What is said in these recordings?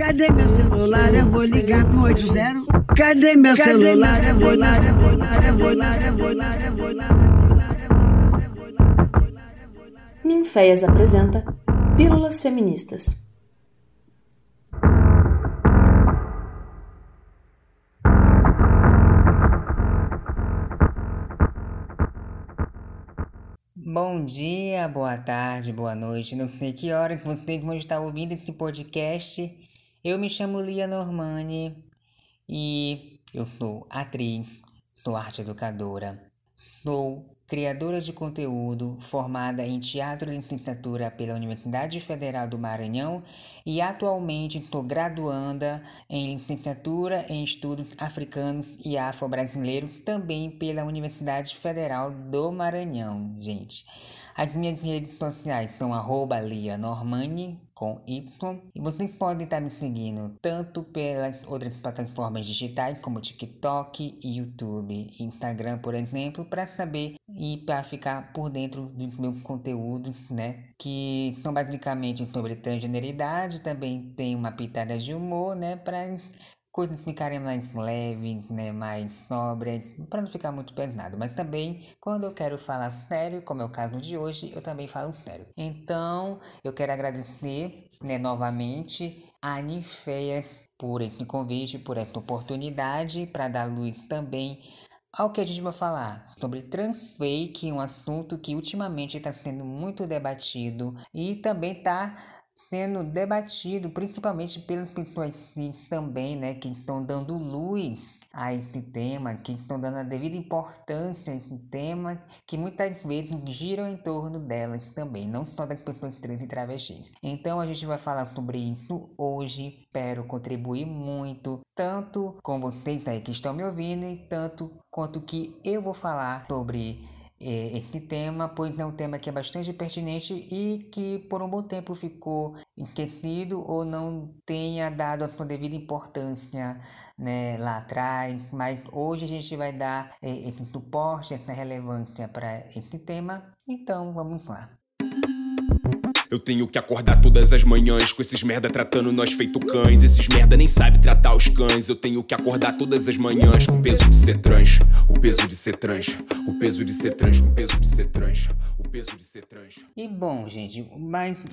Cadê meu celular? Eu vou ligar pro 80. Cadê meu celular? Eu vou ligar, eu vou ligar, eu vou ligar, eu vou ligar, eu vou ligar. Ninféias apresenta Pílulas Feministas. Bom dia, boa tarde, boa noite. Não sei que hora que você que está ouvindo esse podcast. Eu me chamo Lia Normani e eu sou atriz, sou arte educadora, sou criadora de conteúdo formada em teatro e licenciatura pela Universidade Federal do Maranhão e atualmente sou graduanda em licenciatura em estudos africanos e afro-brasileiros também pela Universidade Federal do Maranhão, gente. As minhas redes sociais são arroba Lia Normani, com Y. E vocês podem estar me seguindo tanto pelas outras plataformas digitais, como TikTok, YouTube, Instagram, por exemplo, para saber e para ficar por dentro dos meus conteúdos, né? Que são basicamente sobre transgeneridade, também tem uma pitada de humor, né? Para coisas ficarem mais leves, né, mais sóbrias, para não ficar muito pesado. Mas também, quando eu quero falar sério, como é o caso de hoje, eu também falo sério. Então, eu quero agradecer, né, novamente a Nifeia por esse convite, por essa oportunidade, para dar luz também ao que a gente vai falar sobre transfake, um assunto que ultimamente está sendo muito debatido e também está sendo debatido principalmente pelas pessoas que também, né, que estão dando luz a esse tema, que estão dando a devida importância a esse tema, que muitas vezes giram em torno delas também, não só das pessoas trans e travestis. Então a gente vai falar sobre isso hoje, espero contribuir muito, tanto com vocês aí que estão me ouvindo, e tanto quanto que eu vou falar sobre é, esse tema, pois é um tema que é bastante pertinente e que por um bom tempo ficou esquecido ou não tenha dado a sua devida importância né, lá atrás, mas hoje a gente vai dar é, esse suporte, essa relevância para esse tema, então vamos lá. Eu tenho que acordar todas as manhãs com esses merda tratando nós feito cães. Esses merda nem sabe tratar os cães. Eu tenho que acordar todas as manhãs com o peso de ser trans, o peso de ser trans, o peso de ser trans, o peso de ser trans, peso de ser trans. E bom, gente,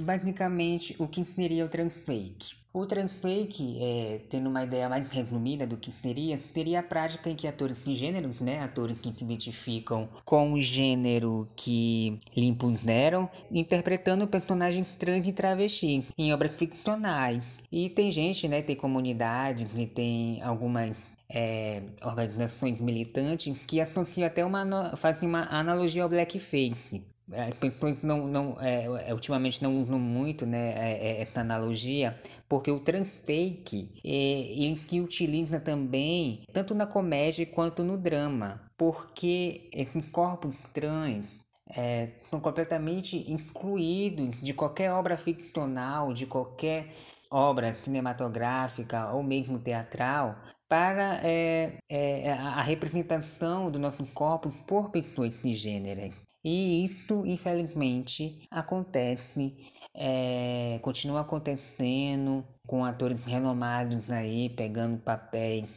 basicamente o que seria o trans fake? O transfake, é, tendo uma ideia mais resumida do que seria, seria a prática em que atores de gêneros, né, atores que se identificam com o gênero que lhe impuseram, interpretando personagens trans e travestis em obras ficcionais. E tem gente, né, tem comunidades e tem algumas é, organizações militantes que associam até uma, fazem uma analogia ao blackface. Pessoas não, não, é, é, ultimamente não usam muito né, é, é, essa analogia, porque o transfake é, ele se utiliza também tanto na comédia quanto no drama, porque esses corpos trans é, são completamente incluídos de qualquer obra ficcional, de qualquer obra cinematográfica ou mesmo teatral, para é, é, a representação do nosso corpo por pessoas cisgêneras. E isso, infelizmente, acontece, é, continua acontecendo com atores renomados aí, pegando papéis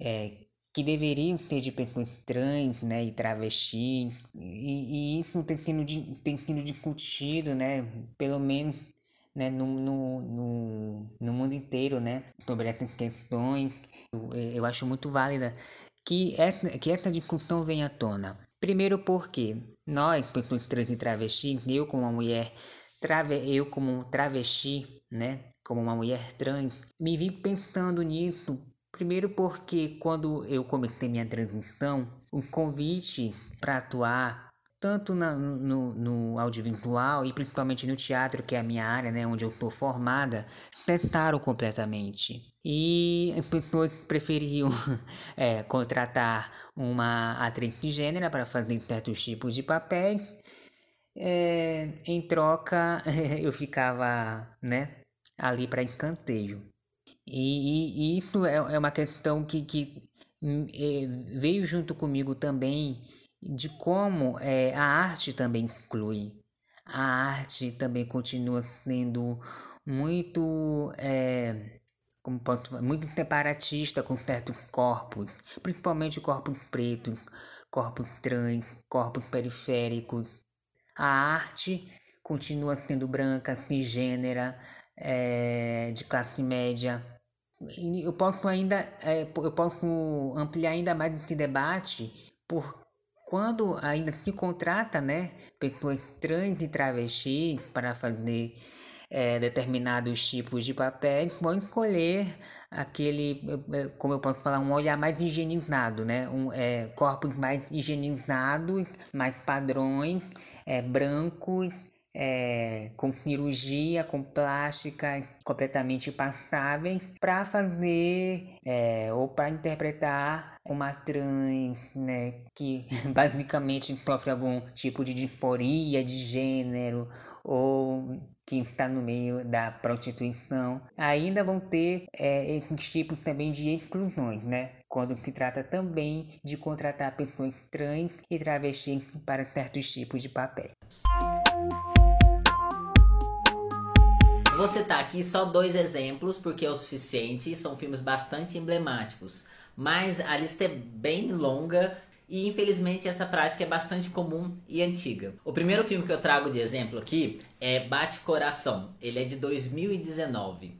é, que deveriam ser de pessoas trans né, e travestis, e, e isso tem sido, tem sido discutido, né, pelo menos né, no, no, no, no mundo inteiro, né, sobre essas questões. Eu, eu acho muito válida que essa, que essa discussão venha à tona. Primeiro porque nós, trans e travesti, eu como uma mulher, trave, eu como travesti, né, como uma mulher trans, me vi pensando nisso. Primeiro porque quando eu comecei minha transição, o convite para atuar tanto na, no, no audiovisual e principalmente no teatro, que é a minha área, né, onde eu estou formada, cessaram completamente. E as pessoas preferiam é, contratar uma atriz de gênero para fazer certos tipos de papéis. É, em troca, eu ficava né, ali para escanteio. E, e, isso é, é uma questão que, que é, veio junto comigo também de como é, a arte também inclui. A arte também continua sendo muito é, como ponto muito separatista com certo corpo, principalmente o corpo preto, corpo trans, corpo periférico. A arte continua sendo branca, cisgênera, é, de classe média. Eu posso ainda é, eu posso ampliar ainda mais esse debate por quando ainda se contrata né, pessoas trans e travestis para fazer é, determinados tipos de papéis, vão escolher aquele, é, como eu posso falar, um olhar mais higienizado, né? Um, é, corpos mais higienizados, mais padrões, é, brancos, é, com cirurgia, com plástica completamente passáveis para fazer é, ou para interpretar uma trans né, que basicamente sofre algum tipo de disforia de gênero ou que está no meio da prostituição, ainda vão ter é, esses tipos também de exclusões, né? Quando se trata também de contratar pessoas trans e travestis para certos tipos de papéis. Vou citar aqui só dois exemplos, porque é o suficiente, são filmes bastante emblemáticos. Mas a lista é bem longa e infelizmente essa prática é bastante comum e antiga. O primeiro filme que eu trago de exemplo aqui é Bate Coração. Ele é de 2019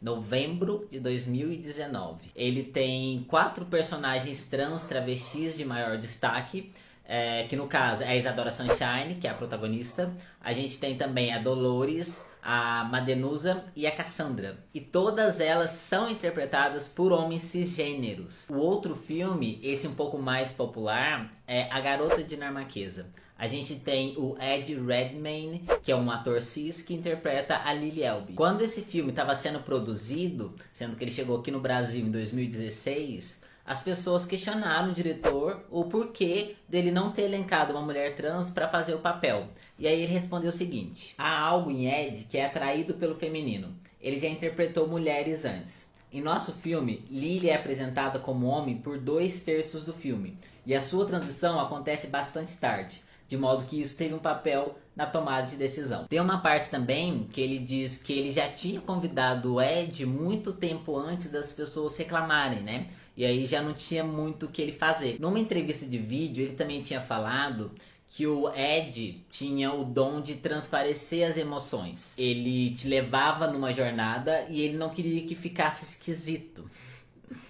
novembro de 2019. Ele tem quatro personagens trans travestis de maior destaque. É, que no caso é a Isadora Sunshine, que é a protagonista. A gente tem também a Dolores, a Madenusa e a Cassandra. E todas elas são interpretadas por homens cisgêneros. O outro filme, esse um pouco mais popular, é A Garota Dinamarquesa. A gente tem o Ed Redmayne, que é um ator cis que interpreta a Lily Elbe. Quando esse filme estava sendo produzido, sendo que ele chegou aqui no Brasil em 2016, as pessoas questionaram o diretor o porquê dele não ter elencado uma mulher trans para fazer o papel. E aí ele respondeu o seguinte: há algo em Ed que é atraído pelo feminino. Ele já interpretou mulheres antes. Em nosso filme, Lily é apresentada como homem por dois terços do filme, e a sua transição acontece bastante tarde, de modo que isso teve um papel na tomada de decisão. Tem uma parte também que ele diz que ele já tinha convidado o Ed muito tempo antes das pessoas reclamarem, né? E aí já não tinha muito o que ele fazer. Numa entrevista de vídeo, ele também tinha falado que o Ed tinha o dom de transparecer as emoções. Ele te levava numa jornada e ele não queria que ficasse esquisito.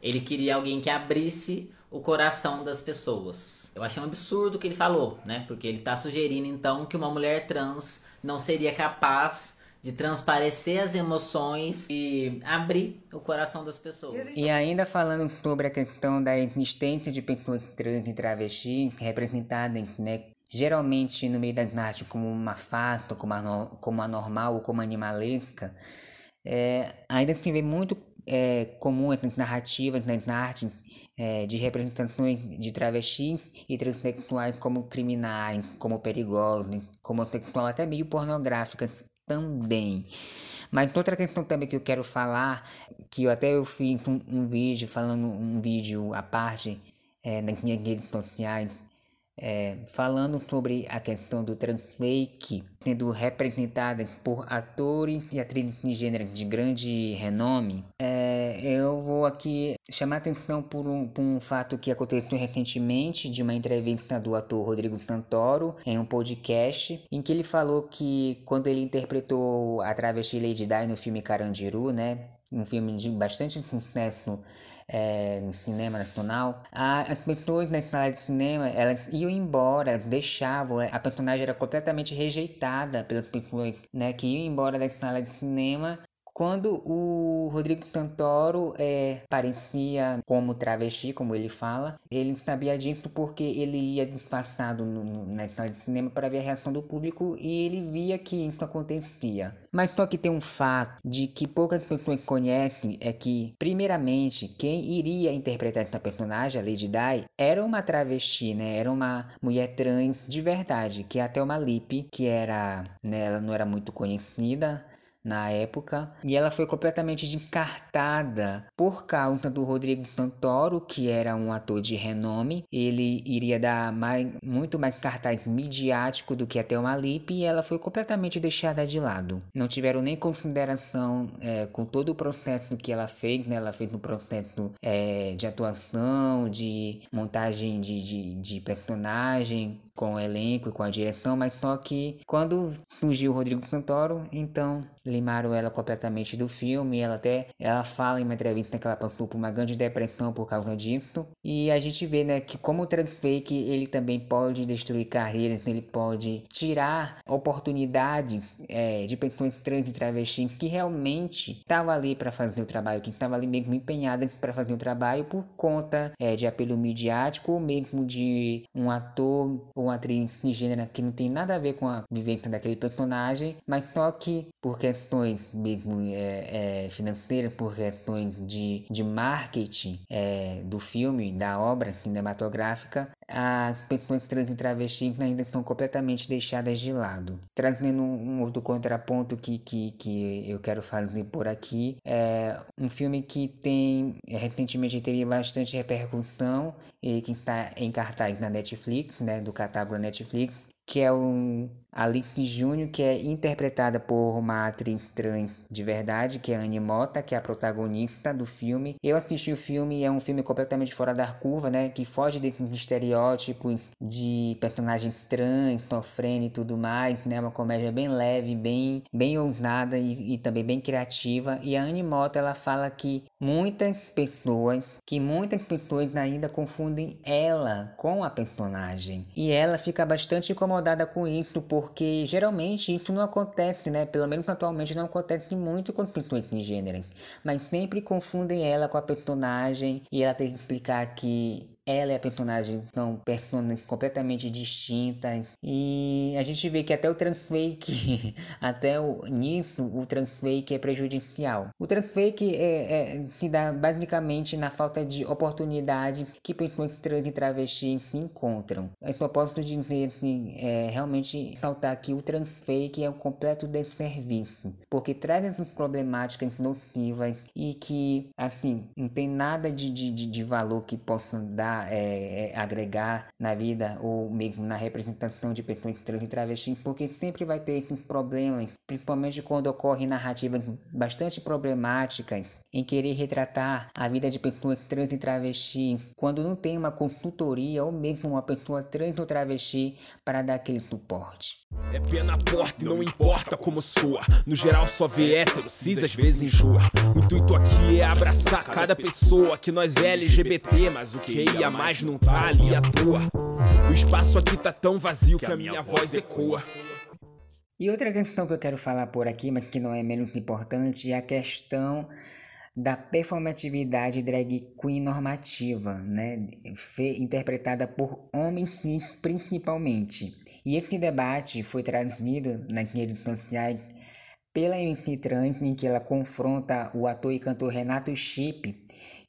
Ele queria alguém que abrisse o coração das pessoas. Eu achei um absurdo o que ele falou, né? Porque ele está sugerindo então que uma mulher trans não seria capaz de transparecer as emoções e abrir o coração das pessoas. E ainda falando sobre a questão da existência de pessoas trans e travestis representadas, né, geralmente no meio das artes como uma fato, como, como anormal ou como animalesca, é, ainda se vê muito é, comum essas narrativas nas artes é, de representações de travestis e transexuais como criminais, como perigosos, como sexual, até meio pornográficas também. Mas outra questão também que eu quero falar, que eu até eu fiz um, um vídeo falando um vídeo à parte é, nas minhas redes sociais é, falando sobre a questão do transfake sendo representada por atores e atrizes de gênero de grande renome, é, eu vou aqui chamar atenção por um, por um fato que aconteceu recentemente de uma entrevista do ator Rodrigo Santoro em um podcast em que ele falou que quando ele interpretou a travesti Lady Di no filme Carandiru, né, um filme de bastante sucesso é, no cinema nacional, as pessoas na sala de cinema elas iam embora, deixavam, a personagem era completamente rejeitada pelas pessoas né, que iam embora da sala de cinema quando o Rodrigo Santoro é, parecia como travesti, como ele fala, ele sabia disso porque ele ia disfarçado no, na sala de cinema para ver a reação do público e ele via que isso acontecia. Mas só que tem um fato de que poucas pessoas conhecem é que, primeiramente, quem iria interpretar essa personagem, a Lady Di, era uma travesti, né? Era uma mulher trans de verdade, que é até uma Lip, que era, né, ela não era muito conhecida, na época. E ela foi completamente descartada por causa do Rodrigo Santoro, que era um ator de renome. Ele iria dar mais, muito mais cartaz midiático do que a Thelma Lippe e ela foi completamente deixada de lado. Não tiveram nem consideração é, com todo o processo que ela fez, né? Ela fez um processo é, de atuação, de montagem de, de, de personagem, com o elenco e com a direção, mas só que quando surgiu o Rodrigo Santoro, então limaram ela completamente do filme. Ela até ela fala em uma entrevista que ela passou por uma grande depressão por causa disso. E a gente vê, né, que como o transfake ele também pode destruir carreiras, ele pode tirar oportunidades é, de pessoas trans e travestis que realmente estavam ali para fazer o trabalho, que estavam ali mesmo empenhadas para fazer o trabalho por conta é, de apelo midiático ou mesmo de um ator ou uma gênero que não tem nada a ver com a vivência daquele personagem, mas só que por questões mesmo é, é, financeiras, por questões de, de marketing é, do filme, da obra cinematográfica, as pessoas trans e travestis ainda são completamente deixadas de lado. Trazendo um outro contraponto que, que, que eu quero fazer por aqui, é um filme que tem recentemente teve bastante repercussão e que está em cartaz na Netflix, né, do catálogo Netflix, que é um Alice Júnior, que é interpretada por uma atriz trans de verdade, que é a Annie Mota, que é a protagonista do filme. Eu assisti o filme é um filme completamente fora da curva, né? Que foge desses estereótipos de personagem trans, sofrendo e tudo mais, né? Uma comédia bem leve, bem, bem ousada e, e também bem criativa. E a Annie Mota, ela fala que muitas pessoas, que muitas pessoas ainda confundem ela com a personagem. E ela fica bastante incomodada com isso, por porque geralmente isso não acontece, né? Pelo menos atualmente não acontece muito com pessoas gênero. Mas sempre confundem ela com a personagem e ela tem que explicar que ela e a personagem são personagens completamente distintas. E a gente vê que até o transfake, até o, nisso, o transfake é prejudicial. O transfake é, é, se dá basicamente na falta de oportunidade que pessoas trans e travestis se encontram. Eu só posso dizer assim, é, realmente saltar que o transfake é um completo desserviço. Porque traz essas problemáticas nocivas e que, assim, não tem nada de, de, de valor que possam dar é, é, agregar na vida ou mesmo na representação de pessoas trans e travestis, porque sempre vai ter esses problemas, principalmente quando ocorrem narrativas bastante problemáticas em querer retratar a vida de pessoas trans e travestis, quando não tem uma consultoria ou mesmo uma pessoa trans ou travesti para dar aquele suporte. É pé na porta e não importa como soa. No geral só vê hétero, cis às vezes enjoa. O intuito aqui é abraçar cada pessoa que nós é LGBT, mas o que ia mais não tá ali à toa. O espaço aqui tá tão vazio que a minha voz ecoa. E outra questão que eu quero falar por aqui, mas que não é menos importante, é a questão da performatividade drag queen normativa, né, interpretada por homens principalmente. E esse debate foi trazido nas redes sociais pela MC Trans, em que ela confronta o ator e cantor Renato Chip,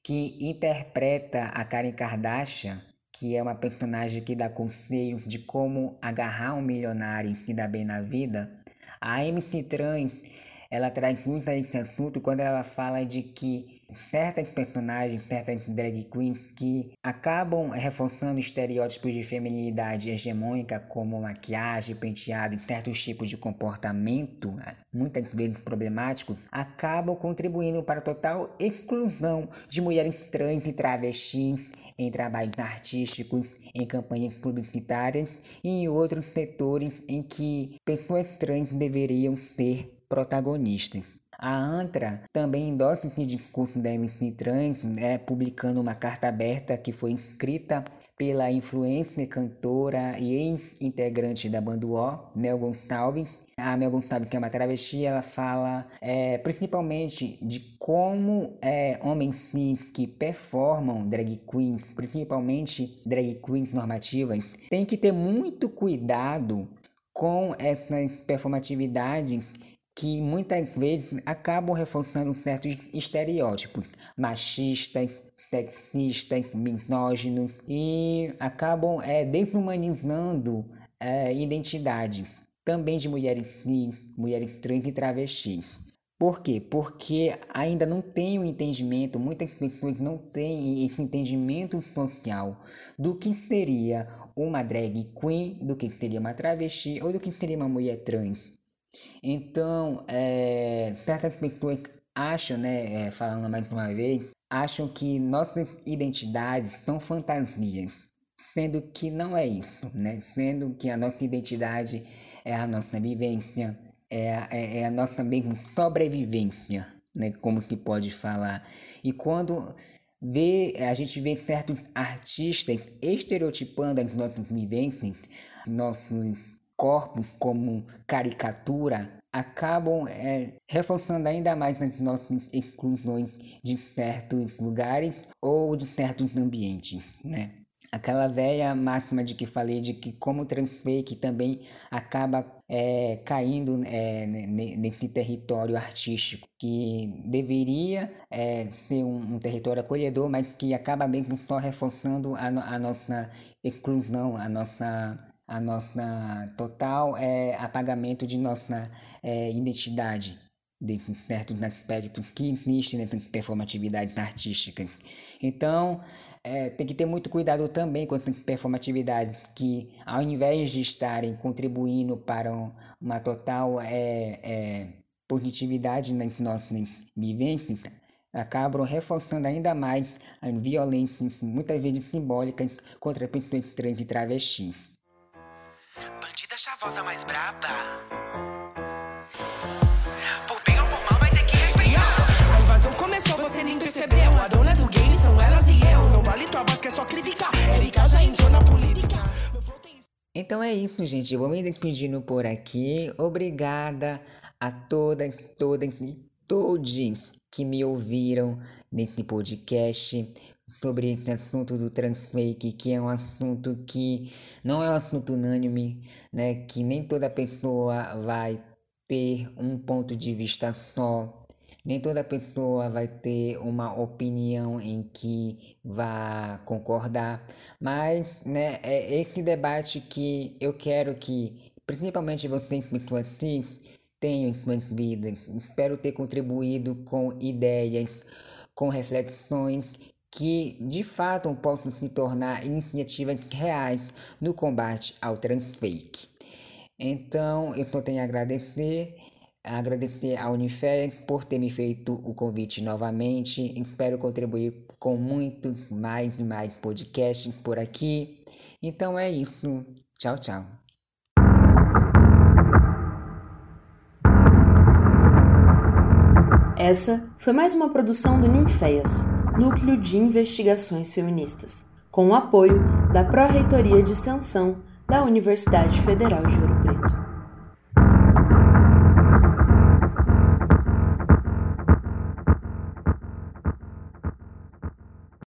que interpreta a Karen Kardashian, que é uma personagem que dá conselhos de como agarrar um milionário e se dar bem na vida. A MC Trans ela traz muito a esse assunto quando ela fala de que certas personagens, certas drag queens que acabam reforçando estereótipos de feminilidade hegemônica como maquiagem, penteado e certos tipos de comportamento, muitas vezes problemáticos, acabam contribuindo para a total exclusão de mulheres trans e travestis em trabalhos artísticos, em campanhas publicitárias e em outros setores em que pessoas trans deveriam ser protagonista. A ANTRA também endossa esse discurso da MC Trans, né, publicando uma carta aberta que foi escrita pela influencer, cantora e ex-integrante da banda O, Mel Gonçalves. A Mel Gonçalves, que é uma travesti, ela fala é, principalmente de como é, homens cis que performam drag queens, principalmente drag queens normativas, tem que ter muito cuidado com essas performatividades que muitas vezes acabam reforçando certos estereótipos machistas, sexistas, misóginos e acabam é, é, identidades também de mulheres cis, mulheres trans e travestis. Por quê? Porque ainda não tem o um entendimento, muitas pessoas não têm esse entendimento social do que seria uma drag queen, do que seria uma travesti ou do que seria uma mulher trans. Então, é, certas pessoas acham, né, é, falando mais uma vez, acham que nossas identidades são fantasias, sendo que não é isso, né? Sendo que a nossa identidade é a nossa vivência, é, é, é a nossa mesma sobrevivência, né? Como se pode falar. E quando vê, a gente vê certos artistas estereotipando as nossas vivências, nossos corpos como caricatura, acabam é, reforçando ainda mais as nossas exclusões de certos lugares ou de certos ambientes, né? Aquela velha máxima de que falei de que como transfake também acaba é, caindo é, nesse território artístico que deveria é, ser um, um, território acolhedor, mas que acaba mesmo só reforçando a, a nossa exclusão, a nossa a nossa total é, apagamento de nossa é, identidade desses certos aspectos que existem nessas performatividades artísticas. Então, é, tem que ter muito cuidado também com essas performatividades que, ao invés de estarem contribuindo para um, uma total é, é, positividade nas nossas vivências, acabam reforçando ainda mais as violências, muitas vezes simbólicas, contra pessoas trans e travestis chavosa mais braba. Por bem ou por mal, vai ter que respeitar. A invasão começou, você nem percebeu. A dona do game são elas e eu. Não vale tua voz que é só criticar. Erika já entrou na política. Então é isso, gente. Eu vou me despedindo por aqui. Obrigada a todas, todas e todos que me ouviram nesse podcast sobre esse assunto do transfake, que é um assunto que não é um assunto unânime, né? Que nem toda pessoa vai ter um ponto de vista só. Nem toda pessoa vai ter uma opinião em que vá concordar, mas né, é esse debate que eu quero que, principalmente vocês, pessoas cis, tenham em suas vidas. Espero ter contribuído com ideias, com reflexões que de fato possam se tornar iniciativas reais no combate ao transfake. Então, eu só tenho a agradecer, agradecer à Unifes por ter me feito o convite novamente. Espero contribuir com muitos mais e mais podcasts por aqui. Então é isso. Tchau, tchau. Essa foi mais uma produção do Ninféias. Núcleo de Investigações Feministas, com o apoio da Pró-Reitoria de Extensão da Universidade Federal de Uruguai.